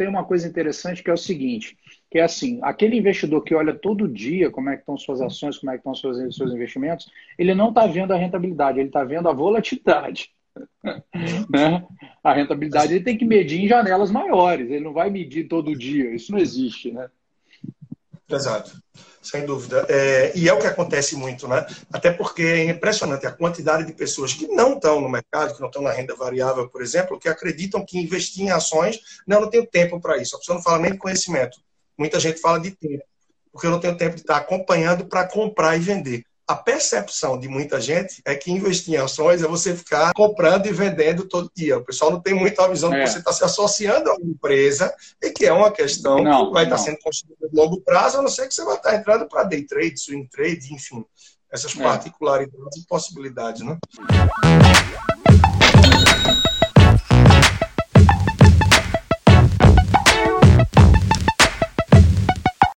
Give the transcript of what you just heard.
tem uma coisa interessante que é o seguinte, que é assim, aquele investidor que olha todo dia como é que estão suas ações, como é que estão seus, seus investimentos, ele não está vendo a rentabilidade, ele está vendo a volatilidade. né? A rentabilidade ele tem que medir em janelas maiores, ele não vai medir todo dia, isso não existe, né? Exato, sem dúvida. É, e é o que acontece muito, né? Até porque é impressionante a quantidade de pessoas que não estão no mercado, que não estão na renda variável, por exemplo, que acreditam que investir em ações, não, não tenho tempo para isso. A pessoa não fala nem de conhecimento. Muita gente fala de tempo, porque eu não tenho tempo de estar acompanhando para comprar e vender a percepção de muita gente é que investir em ações é você ficar comprando e vendendo todo dia. O pessoal não tem muita visão é. que você está se associando a uma empresa e que é uma questão não, que vai não. estar sendo construída a longo prazo, a não ser que você vai estar entrando para day trade, swing trade, enfim, essas é. particularidades e possibilidades, né?